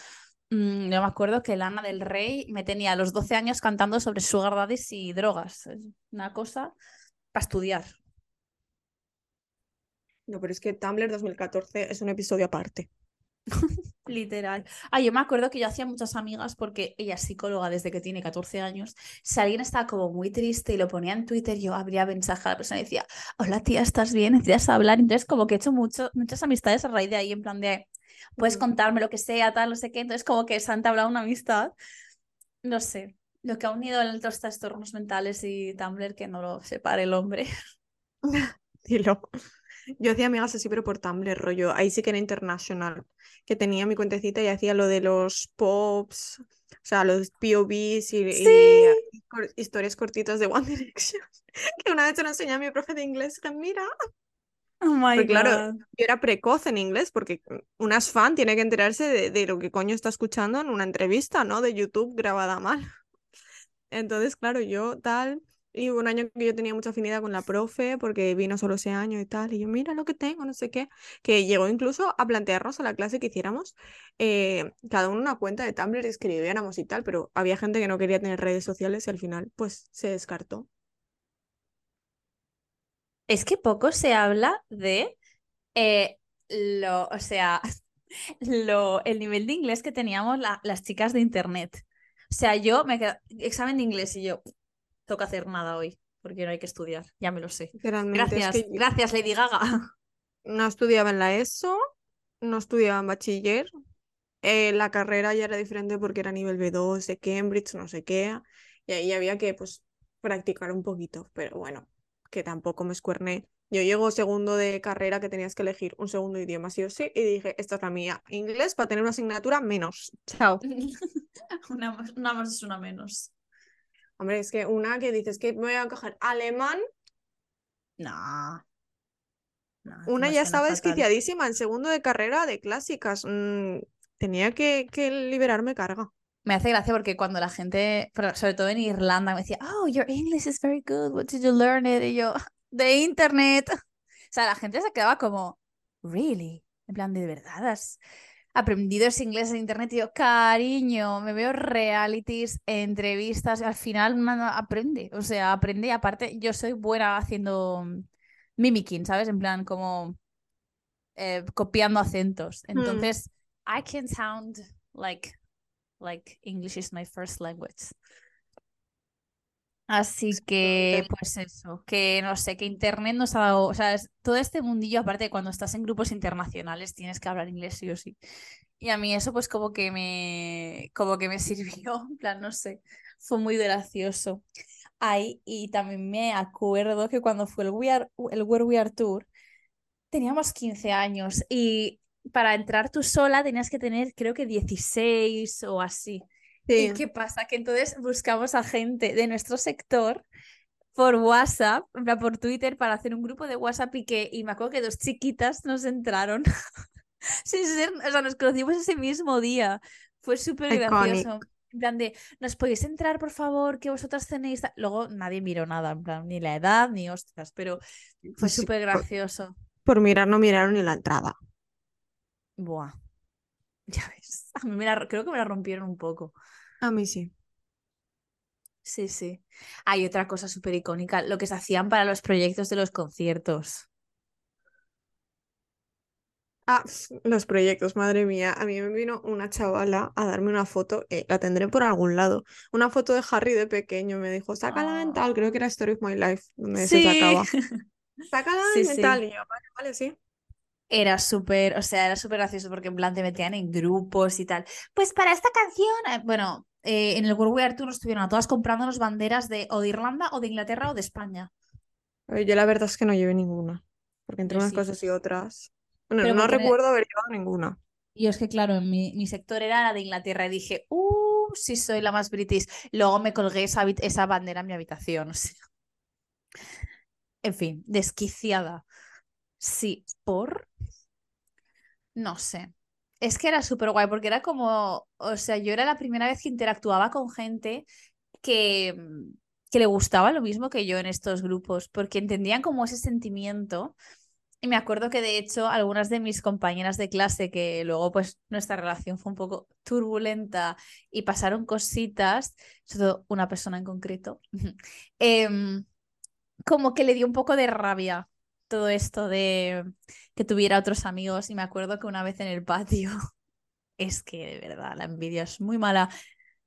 Mm, yo me acuerdo que Lana del Rey me tenía a los 12 años cantando sobre sugar daddies y drogas. Es una cosa para estudiar. No, pero es que Tumblr 2014 es un episodio aparte. Literal. Ah, yo me acuerdo que yo hacía muchas amigas porque ella es psicóloga desde que tiene 14 años. Si alguien estaba como muy triste y lo ponía en Twitter, yo abría mensaje a la persona y decía, hola tía, ¿estás bien? ¿Necesitas hablar? Entonces como que he hecho mucho, muchas amistades a raíz de ahí, en plan de, puedes contarme lo que sea, tal, no sé qué. Entonces, como que se han entablado una amistad. No sé, lo que ha unido los trastornos mentales y Tumblr que no lo separe el hombre. Dilo. Yo hacía amigas así, pero por Tumblr, rollo. Ahí sí que era internacional. Que tenía mi cuentecita y hacía lo de los pops, o sea, los POVs y, y historias cortitas de One Direction. Que una vez se lo enseñé a mi profe de inglés, que mira. Oh claro, yo era precoz en inglés porque una fan tiene que enterarse de, de, lo que coño está escuchando en una entrevista, ¿no? De YouTube grabada mal. Entonces, claro, yo tal, y hubo un año que yo tenía mucha afinidad con la profe porque vino solo ese año y tal, y yo, mira lo que tengo, no sé qué, que llegó incluso a plantearnos a la clase que hiciéramos eh, cada uno una cuenta de Tumblr y escribiéramos y tal, pero había gente que no quería tener redes sociales y al final pues se descartó. Es que poco se habla de eh, lo, o sea, lo, el nivel de inglés que teníamos las chicas de internet. O sea, yo me quedo, examen de inglés y yo, toca hacer nada hoy, porque no hay que estudiar, ya me lo sé. Gracias, gracias Lady Gaga. No estudiaba en la ESO, no estudiaba en bachiller, eh, la carrera ya era diferente porque era nivel B2 de Cambridge, no sé qué, y ahí había que pues practicar un poquito, pero bueno, que tampoco me escuerné. Yo llego segundo de carrera que tenías que elegir un segundo idioma, sí o sí, y dije, esta es la mía. Inglés para tener una asignatura menos. Chao. una, una, más es una menos. Hombre, es que una que dices que me voy a coger alemán. No. una ya estaba desquiciadísima en segundo de carrera de clásicas. Mm, tenía que, que liberarme carga me hace gracia porque cuando la gente, sobre todo en Irlanda, me decía, oh, your English is very good, what did you learn it? Y yo, de internet. O sea, la gente se quedaba como, really? En plan, ¿de verdad has aprendido ese inglés en internet? Y yo, cariño, me veo realities, entrevistas, al final aprende, o sea, aprende. Y aparte, yo soy buena haciendo mimicking, ¿sabes? En plan, como eh, copiando acentos. Hmm. Entonces, I can sound like like English is my first language. Así que, pues eso, que no sé, que Internet nos ha dado, o sea, todo este mundillo, aparte de cuando estás en grupos internacionales, tienes que hablar inglés sí o sí. Y a mí eso pues como que me, como que me sirvió, en plan, no sé, fue muy gracioso. Ay, y también me acuerdo que cuando fue el, We Are, el Where We Are Tour, teníamos 15 años y para entrar tú sola tenías que tener creo que 16 o así. ¿Y qué pasa? Que entonces buscamos a gente de nuestro sector por WhatsApp, por Twitter, para hacer un grupo de WhatsApp y que, y me acuerdo que dos chiquitas nos entraron. Sin ser, o sea, nos conocimos ese mismo día. Fue súper gracioso. En plan de, ¿nos podéis entrar, por favor? Que vosotras tenéis. Luego nadie miró nada, en plan, ni la edad, ni hostias, pero fue súper gracioso. por, mirar, no miraron ni la entrada. Buah. Ya ves. A mí me la, creo que me la rompieron un poco. A mí sí. Sí, sí. Hay otra cosa súper icónica, lo que se hacían para los proyectos de los conciertos. Ah, los proyectos, madre mía. A mí me vino una chavala a darme una foto, eh, la tendré por algún lado. Una foto de Harry de pequeño, me dijo, sácala en tal, creo que era Story of My Life, donde se sacaba. Sácala en tal, y yo, vale, vale, sí. Era súper, o sea, era súper gracioso porque en plan te metían en grupos y tal. Pues para esta canción, eh, bueno, eh, en el World War Tour estuvieron a todas comprándonos banderas de o de Irlanda o de Inglaterra o de España. Yo la verdad es que no llevé ninguna, porque entre unas cosas y otras... Bueno, no recuerdo haber llevado ninguna. Y es que, claro, mi, mi sector era la de Inglaterra y dije, uh, sí soy la más british. Luego me colgué esa, esa bandera en mi habitación. O sea. En fin, desquiciada. Sí, por... No sé. Es que era súper guay porque era como, o sea, yo era la primera vez que interactuaba con gente que, que le gustaba lo mismo que yo en estos grupos, porque entendían como ese sentimiento. Y me acuerdo que de hecho algunas de mis compañeras de clase, que luego pues nuestra relación fue un poco turbulenta y pasaron cositas, sobre todo una persona en concreto, em, como que le dio un poco de rabia todo esto de que tuviera otros amigos. Y me acuerdo que una vez en el patio, es que de verdad la envidia es muy mala.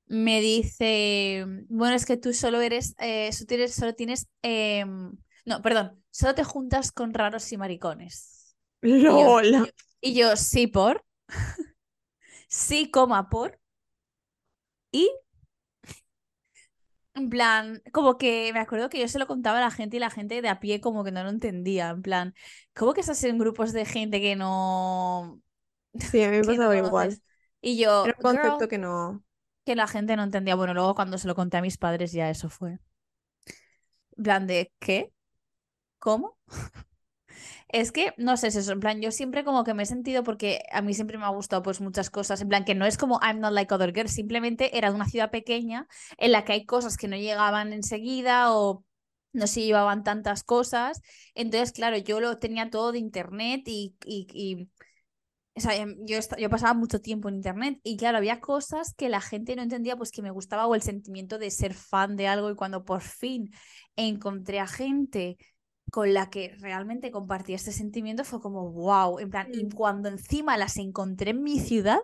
Me dice, bueno, es que tú solo eres, eh, solo tienes, em, no, perdón, solo te juntas con raros y maricones. Y yo, sí, por. sí, coma, por. Y. En plan, como que me acuerdo que yo se lo contaba a la gente y la gente de a pie como que no lo entendía. En plan, ¿cómo que estás en grupos de gente que no. Sí, a mí me pasaba igual. Y yo. Era un concepto que no. Que la gente no entendía. Bueno, luego cuando se lo conté a mis padres ya eso fue. En plan de, ¿qué? ¿Cómo? Es que, no sé, es eso, en plan, yo siempre como que me he sentido, porque a mí siempre me ha gustado pues muchas cosas, en plan, que no es como I'm not like other girls, simplemente era de una ciudad pequeña en la que hay cosas que no llegaban enseguida o no se llevaban tantas cosas, entonces, claro, yo lo tenía todo de internet y, y, o sea, em, yo, yo pasaba mucho tiempo en internet y claro, había cosas que la gente no entendía, pues que me gustaba o el sentimiento de ser fan de algo y cuando por fin encontré a gente con la que realmente compartí este sentimiento fue como wow, en plan, y mm. cuando encima las encontré en mi ciudad,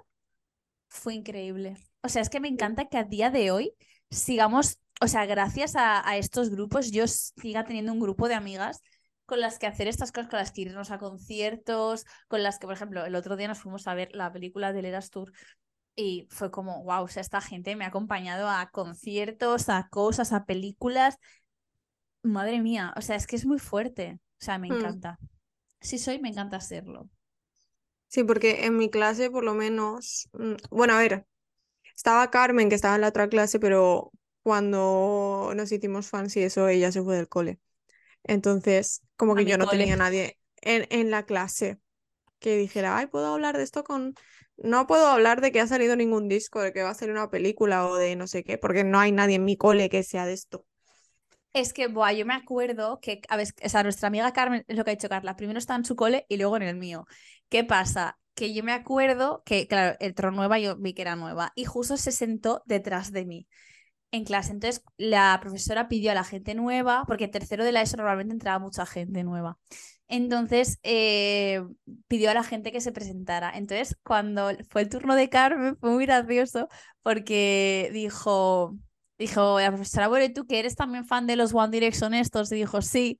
fue increíble. O sea, es que me encanta que a día de hoy sigamos, o sea, gracias a, estos grupos, yo siga teniendo un grupo de amigas con las que hacer estas cosas, con las que irnos a conciertos, con las que, por ejemplo, el otro día nos fuimos a ver la película de Eras Tour y fue como, wow, o sea, esta gente me ha acompañado a conciertos, a cosas, a películas Madre mía, o sea, es que es muy fuerte. O sea, me hmm. encanta. Si soy, me encanta serlo. Sí, porque en mi clase, por lo menos, mm, bueno, a ver, estaba Carmen, que estaba en la otra clase, pero cuando nos hicimos fans y eso, ella se fue del cole. Entonces, como que yo no tenía nadie en, en la clase que dijera, ay, puedo hablar de esto con... No puedo hablar de que ha salido ningún disco, de que va a salir una película o de no sé qué, porque no hay nadie en mi cole que sea de esto. Es que, buah, yo me acuerdo que, a ver, o sea, nuestra amiga Carmen, es lo que ha dicho Carla, primero está en su cole y luego en el mío. ¿Qué pasa? Que yo me acuerdo que, claro, entró nueva, yo vi que era nueva, y justo se sentó detrás de mí en clase. Entonces, la profesora pidió a la gente nueva, porque tercero de la ESO normalmente entraba mucha gente nueva. Entonces, eh, pidió a la gente que se presentara. Entonces, cuando fue el turno de Carmen, fue muy gracioso porque dijo, dijo la profesora, bueno, ¿y tú que eres también fan de los One Direction estos? Y dijo, sí.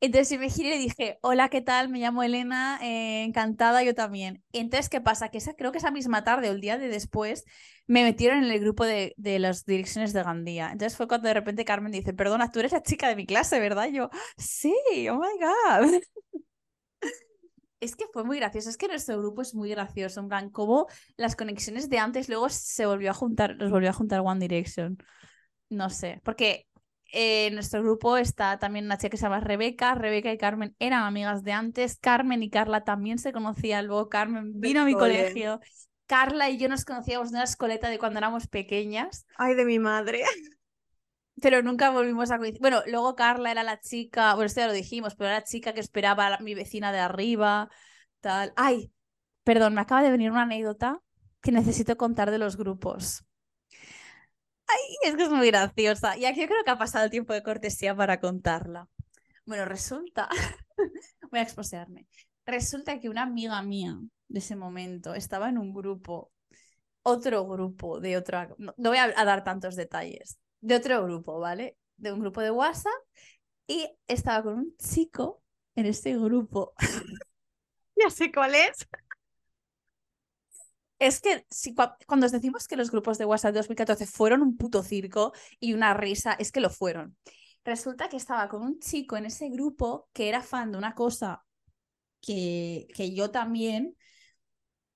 Entonces yo me giré y le dije, hola, ¿qué tal? Me llamo Elena, eh, encantada, yo también. Entonces, ¿qué pasa? Que esa, creo que esa misma tarde o el día de después me metieron en el grupo de, de las direcciones de Gandía. Entonces fue cuando de repente Carmen dice, perdona, tú eres la chica de mi clase, ¿verdad? yo, sí, oh my God. Es que fue muy gracioso, es que nuestro grupo es muy gracioso, en plan, como las conexiones de antes luego se volvió a juntar, los volvió a juntar One Direction. No sé, porque en nuestro grupo está también una chica que se llama Rebeca. Rebeca y Carmen eran amigas de antes. Carmen y Carla también se conocían. Luego Carmen vino a mi colegio. Carla y yo nos conocíamos de una escoleta de cuando éramos pequeñas. Ay, de mi madre. Pero nunca volvimos a coincidir. Bueno, luego Carla era la chica, bueno, esto ya lo dijimos, pero era la chica que esperaba a mi vecina de arriba, tal. Ay, perdón, me acaba de venir una anécdota que necesito contar de los grupos. Ay, es que es muy graciosa. Y aquí yo creo que ha pasado el tiempo de cortesía para contarla. Bueno, resulta, voy a exposearme. Resulta que una amiga mía de ese momento estaba en un grupo, otro grupo de otra, no, voy a, dar tantos detalles, de otro grupo, ¿vale? De un grupo de WhatsApp y estaba con un chico en este grupo. Ya sé cuál es. Es que si, cuando os decimos que los grupos de WhatsApp de 2014 fueron un puto circo y una risa, es que lo fueron. Resulta que estaba con un chico en ese grupo que era fan de una cosa que, que yo también,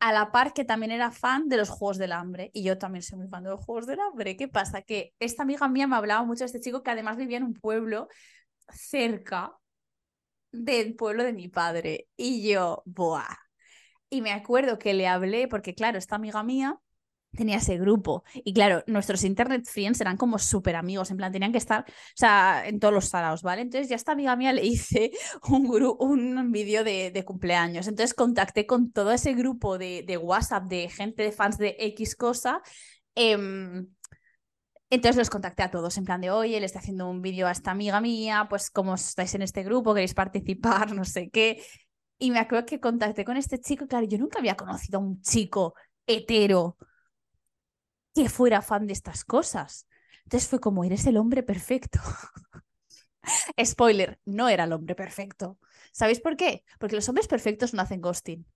a la par que también era fan de los Juegos del Hambre. Y yo también soy muy fan de los Juegos del Hambre. ¿Qué pasa? Que esta amiga mía me hablaba mucho de este chico que además vivía en un pueblo cerca del pueblo de mi padre. Y yo, ¡buah! Y me acuerdo que le hablé, porque claro, esta amiga mía tenía ese grupo. Y claro, nuestros internet friends eran como súper amigos, en plan, tenían que estar, o sea, en todos los salados, ¿vale? Entonces ya esta amiga mía le hice un, un vídeo de, de, cumpleaños. Entonces contacté con todo ese grupo de, de WhatsApp de gente de fans de X cosa. Eh, entonces los contacté a todos en plan de, oye, le estoy haciendo un vídeo a esta amiga mía, pues como estáis en este grupo, queréis participar, no sé qué. Y me acuerdo que contacté con este chico, claro, yo nunca había conocido a un chico hetero que fuera fan de estas cosas. Entonces fue como, eres el hombre perfecto. Spoiler, no era el hombre perfecto. ¿Sabéis por qué? Porque los hombres perfectos no hacen ghosting.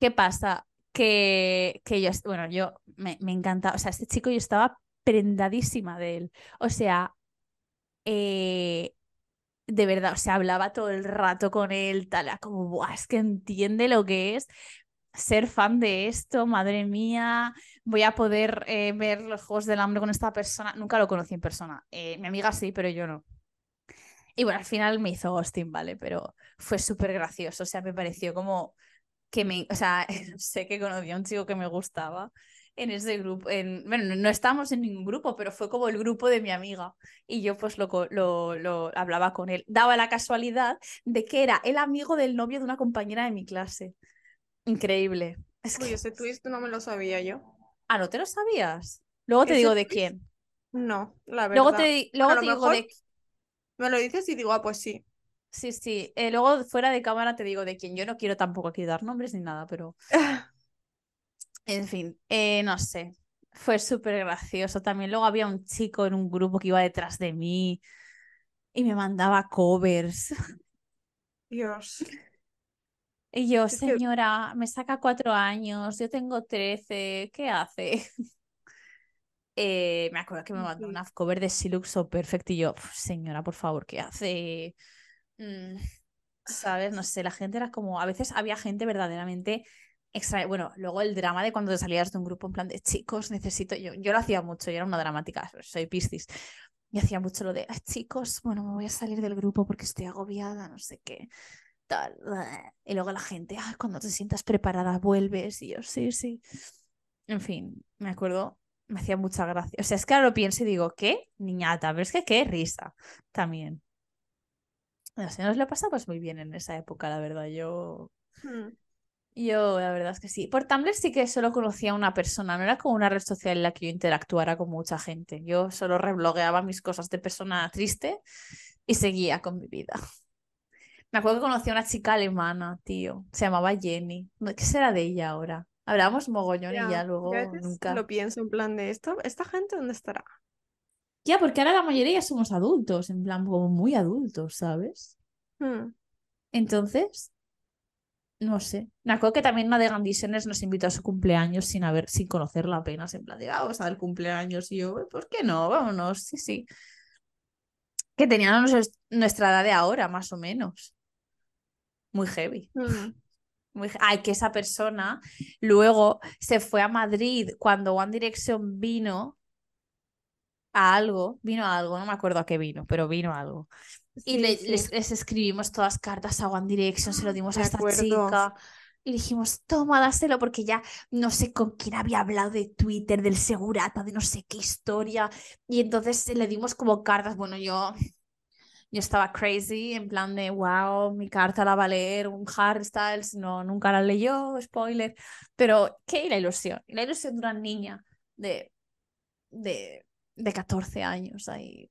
¿Qué pasa? Que, que yo, bueno, yo me, me encanta, o sea, este chico yo estaba prendadísima de él. O sea, eh, de verdad, o sea, hablaba todo el rato con él, tal, como, Buah, es que entiende lo que es ser fan de esto, madre mía, voy a poder eh, ver los Juegos del Hambre con esta persona. Nunca lo conocí en persona. Eh, mi amiga sí, pero yo no. Y bueno, al final me hizo ghosting, ¿vale? Pero fue súper gracioso, o sea, me pareció como que me, o sea, sé que conocí a un chico que me gustaba en ese grupo. En, bueno, no estábamos en ningún grupo, pero fue como el grupo de mi amiga. Y yo pues lo, lo, lo, hablaba con él. Daba la casualidad de que era el amigo del novio de una compañera de mi clase. Increíble. Es que... ese twist no me lo sabía yo. Ah, ¿no te lo sabías? Luego te digo de quién. No, la verdad. Luego te, luego te digo de... Me lo dices y digo, ah, pues sí. Sí, sí. Eh, luego fuera de cámara te digo de quién. Yo no quiero tampoco aquí dar nombres ni nada, pero... En fin, eh, no sé. Fue súper gracioso. También luego había un chico en un grupo que iba detrás de mí y me mandaba covers. Dios. Y yo, señora, me saca cuatro años, yo tengo trece, ¿qué hace? Eh, me acuerdo que me mandó una cover de Silux So Perfect y yo, señora, por favor, ¿qué hace? Mm, ¿Sabes? No sé, la gente era como, a veces había gente verdaderamente bueno, luego el drama de cuando te salías de un grupo en plan de chicos, necesito. Yo, yo lo hacía mucho, yo era una dramática, soy Piscis. Y hacía mucho lo de chicos, bueno, me voy a salir del grupo porque estoy agobiada, no sé qué. Tal. Y luego la gente, cuando te sientas preparada, vuelves. Y yo, sí, sí. En fin, me acuerdo, me hacía mucha gracia. O sea, es que ahora lo pienso y digo, ¿qué? Niñata, pero es que qué risa también. No sé, nos lo pasamos muy bien en esa época, la verdad. Yo. Hmm. Yo, la verdad es que sí. Por Tumblr sí que solo conocía a una persona, no era como una red social en la que yo interactuara con mucha gente. Yo solo reblogueaba mis cosas de persona triste y seguía con mi vida. Me acuerdo que conocí a una chica alemana, tío. Se llamaba Jenny. ¿Qué será de ella ahora? Hablábamos mogollón y ya luego nunca. Lo pienso en plan de esto. ¿Esta gente dónde estará? Ya, porque ahora la mayoría somos adultos, en plan como muy adultos, ¿sabes? Hmm. Entonces, no sé. Me acuerdo que también una de Gandisenes nos invitó a su cumpleaños sin haber, sin conocerla apenas, en plan de vamos a dar cumpleaños. Y yo, ¿por qué no? Vámonos, sí, sí. Que tenían nuestra edad de ahora, más o menos. Muy heavy. Mm. Muy Ay, que esa persona luego se fue a Madrid cuando One Direction vino a algo, vino a algo, no me acuerdo a qué vino, pero vino a algo. Y Les, escribimos todas cartas a One Direction, se lo dimos a esta chica. Y dijimos, toma, dáselo, porque ya no sé con quién había hablado de Twitter, del segurata, de no sé qué historia. Y entonces le dimos como cartas. Bueno, yo, yo estaba crazy, en plan de, wow, mi carta la va a leer un Harry Styles. No, nunca la leyó, spoiler. Pero, ¿qué? la ilusión. la ilusión de una niña de, de, de 14 años ahí.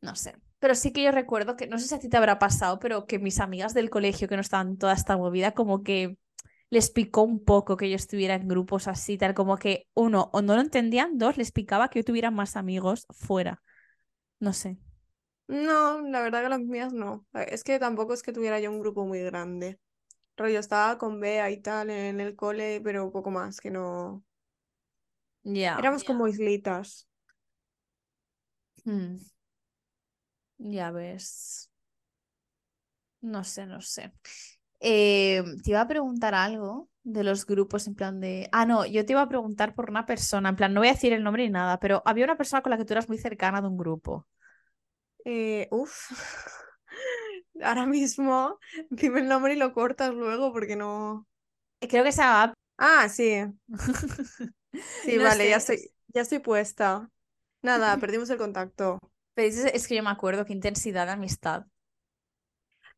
No sé. Pero sí que yo recuerdo que, no sé si a ti te habrá pasado, pero que mis amigas del colegio que no estaban toda esta movida, como que les picó un poco que yo estuviera en grupos así, tal como que uno, o no lo entendían, dos, les picaba que yo tuviera más amigos fuera. No sé. No, la verdad que las mías no. Es que tampoco es que tuviera yo un grupo muy grande. Rollo estaba con Bea y tal en el cole, pero poco más, que no. Ya. Éramos como islitas. Hmm. Ya ves. No sé, no sé. Eh, te iba a preguntar algo de los grupos en plan de... Ah, no, yo te iba a preguntar por una persona, en plan, no voy a decir el nombre ni nada, pero había una persona con la que tú eras muy cercana de un grupo. Eh, uf. Ahora mismo, dime el nombre y lo cortas luego porque no. Eh, Creo que se llamaba... Ah, sí. Sí, No vale, ya estoy, ya estoy puesta. Nada, perdimos el contacto. Pero es que yo me acuerdo qué intensidad de amistad.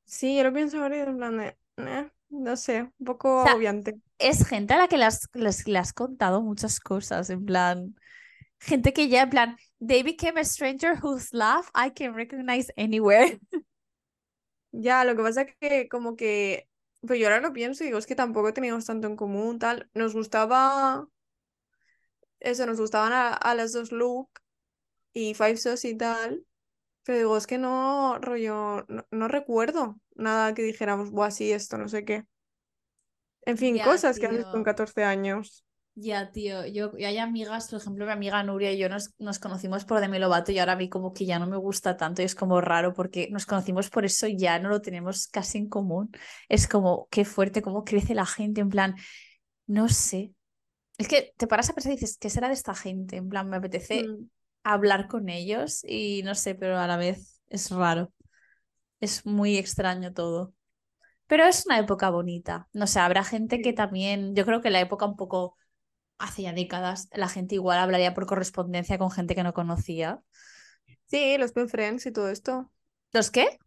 Sí, yo lo pienso ahora y en plan de, eh, no sé, un poco O sea, agobiante. Es gente a la que le has contado muchas cosas, en plan... Gente que ya, en plan, they became a stranger whose laugh I can recognize anywhere. Ya, lo que pasa es que como que, pues yo ahora lo pienso y digo, es que tampoco teníamos tanto en común, tal. Nos gustaba, eso, nos gustaban a, a las dos Look y Five Sos y tal, pero digo, es que no, rollo, no, no recuerdo nada que dijéramos, buah, sí, esto, no sé qué. En fin, Ya, cosas que haces con tío. 14 años. Ya, tío, yo, yo hay amigas, por ejemplo, mi amiga Nuria y yo nos, nos conocimos por Demi Lovato y ahora mí como que ya no me gusta tanto y es como raro porque nos conocimos por eso y ya no lo tenemos casi en común. Es como, qué fuerte, cómo crece la gente, en plan, no sé. Es que te paras a pensar y dices, ¿qué será de esta gente? En plan, me apetece Mm, hablar con ellos y no sé, pero a la vez es raro. Es muy extraño todo. Pero es una época bonita. No sé, habrá gente que también, yo creo que la época un poco hace ya décadas, la gente igual hablaría por correspondencia con gente que no conocía. Sí, los pen friends y todo esto. ¿Los qué?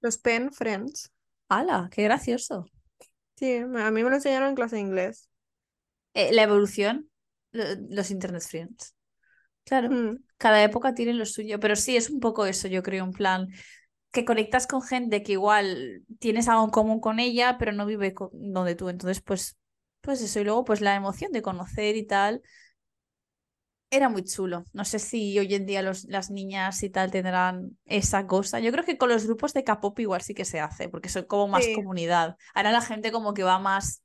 Los pen friends. ¡Hala! ¡Qué gracioso! Sí, a mí me lo enseñaron en clase de inglés. Eh, la evolución, lo- los Internet Friends. Claro, Mm, cada época tiene lo suyo, pero sí, es un poco eso, yo creo, en plan, que conectas con gente que igual tienes algo en común con ella, pero no vive co- donde tú. Entonces, pues, pues eso, y luego pues la emoción de conocer y tal. Era muy chulo. No sé si hoy en día los, las niñas y tal tendrán esa cosa. Yo creo que con los grupos de K-pop igual sí que se hace, porque son como más sí, comunidad. Ahora la gente como que va más,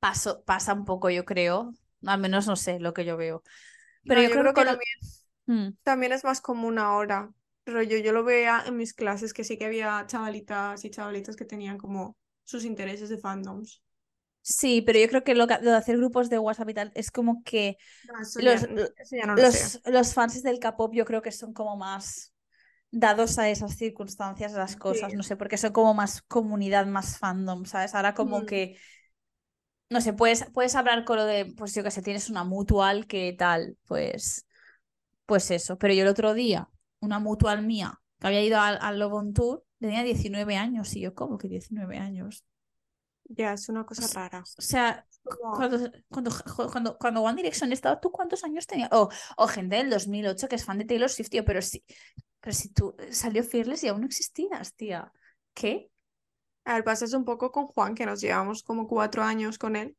paso, pasa un poco, yo creo. Al menos no sé lo que yo veo. Pero no, yo yo creo que creo que con... también, Mm. también es más común ahora. Rollo, yo lo veía en mis clases que sí que había chavalitas y chavalitos que tenían como sus intereses de fandoms. Sí, pero yo creo que lo, que- lo de hacer grupos de WhatsApp y tal es como que No, los, no lo los, los fans del K-pop yo creo que son como más dados a esas circunstancias, a las cosas, Sí. no sé, porque son como más comunidad, más fandom, ¿sabes? Ahora como Mm, que, no sé, puedes, puedes hablar con lo de, pues yo que sé, tienes una mutual que tal, pues, pues eso. Pero yo el otro día, una mutual mía, que había ido al, al Tour, tenía 19 años y yo, ¿cómo que 19 años? ya, es una cosa rara. o sea, cuando, cuando, cuando, cuando One Direction estaba, ¿tú cuántos años tenías? O, o gente del 2008 que es fan de Taylor Swift, tío, pero si, pero si tú salió Fearless y aún no existías, tía. ¿Qué? A ver, pasa es un poco con Juan, que nos llevamos como cuatro años con él,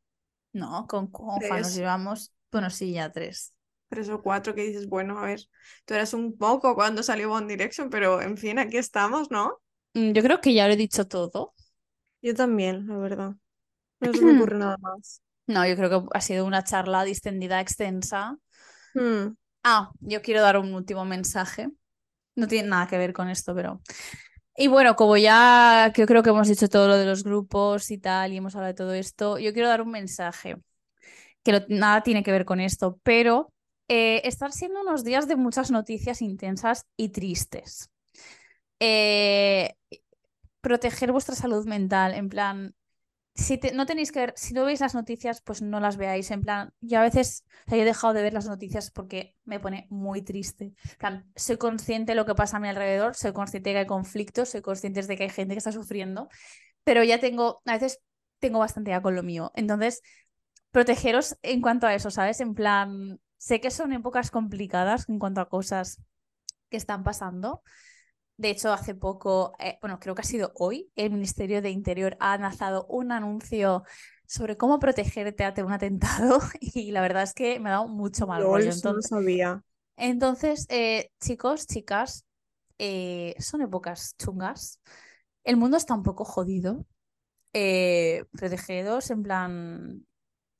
No, con, con Juan nos llevamos, bueno, sí, ya tres. tres o cuatro, que dices, bueno, a ver, tú eras un poco cuando salió One Direction, pero en fin, aquí estamos, ¿no? Mm, Yo creo que ya lo he dicho todo. Yo también, la verdad. No se me ocurre nada más. No, yo creo que ha sido una charla distendida, extensa. Mm, Ah, yo quiero dar un último mensaje. No tiene nada que ver con esto, pero... Y bueno, como ya yo creo que hemos dicho todo lo de los grupos y tal, y hemos hablado de todo esto, yo quiero dar un mensaje que nada tiene que ver con esto, pero eh, están siendo unos días de muchas noticias intensas y tristes. Eh, proteger vuestra salud mental, en plan, si te- no tenéis que ver, si no veis las noticias, pues no las veáis. En plan, yo a veces, o sea, yo he dejado de ver las noticias porque me pone muy triste. En plan, soy consciente de lo que pasa a mi alrededor, soy consciente de que hay conflictos, soy consciente de que hay gente que está sufriendo, pero ya tengo, a veces tengo bastante ya con lo mío. Entonces, protegeros en cuanto a eso, ¿sabes? En plan, sé que son épocas complicadas en cuanto a cosas que están pasando. De hecho, hace poco, eh, bueno, creo que ha sido hoy, el Ministerio de Interior ha lanzado un anuncio sobre cómo protegerte ante un atentado y la verdad es que me ha dado mucho mal rollo. eso no Entonces, sabía. entonces eh, chicos, chicas, eh, son épocas chungas. El mundo está un poco jodido. protegedos en plan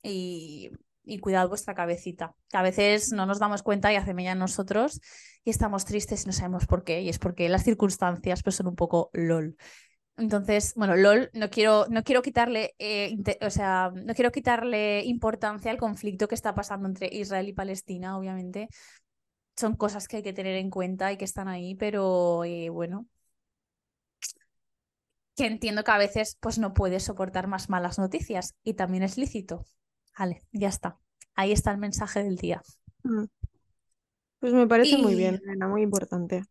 y, y cuidad vuestra cabecita. Que a veces no nos damos cuenta y hacemos ya nosotros y estamos tristes y no sabemos por qué. Y es porque las circunstancias pues, son un poco lol. Entonces, bueno, LOL, no quiero, no quiero quitarle, eh, o sea, no quiero quitarle importancia al conflicto que está pasando entre Israel y Palestina, obviamente. Son cosas que hay que tener en cuenta y que están ahí, pero eh, bueno, que entiendo que a veces pues no puedes soportar más malas noticias y también es lícito. Vale, ya está. Ahí está el mensaje del día. Mm. Pues me parece muy bien, Elena, muy importante.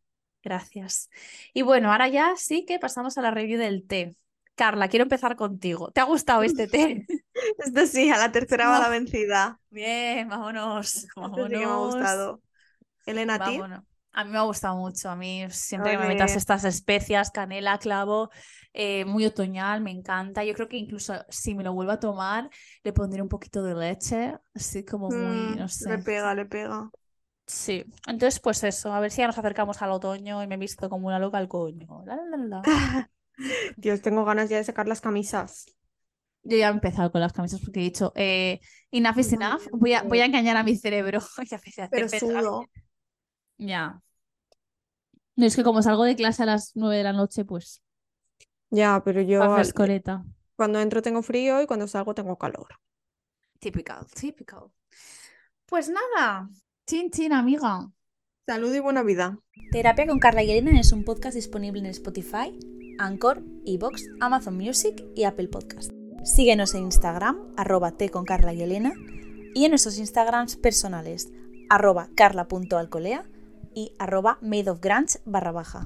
Gracias. Y bueno, ahora ya sí que pasamos a la review del té. Carla, quiero empezar contigo. ¿Te ha gustado este té? Este sí, a la tercera va la vencida. Bien, vámonos. vámonos. Este sí que me ha gustado. Elena, ¿a ti? A mí me ha gustado mucho. A mí siempre que me metas estas especias, canela, clavo, eh, muy otoñal, me encanta. Yo creo que incluso si me lo vuelvo a tomar, le pondré un poquito de leche, así como muy, Mm, no sé. le pega, le pega. Sí, entonces pues eso, a ver si ya nos acercamos al otoño y me he visto como una loca al coño. La, la, la, la. Dios, tengo ganas ya de sacar las camisas. Yo ya he empezado con las camisas porque he dicho, eh, enough is enough, voy a, voy a engañar a mi cerebro. Pero sudo. Ya. No, es que como salgo de clase a las 9 de la noche, pues, Ya, pero yo frescoleta. cuando entro tengo frío y cuando salgo tengo calor. Typical, typical. Pues nada, chin chin, amiga. Salud y buena vida. Terapia con Carla y Elena es un podcast disponible en Spotify, Anchor, Evox, Amazon Music y Apple Podcast. Síguenos en Instagram, arroba T con Carla y Elena, y en nuestros Instagrams personales, arroba carla.alcolea y arroba madeofgrunge barra baja.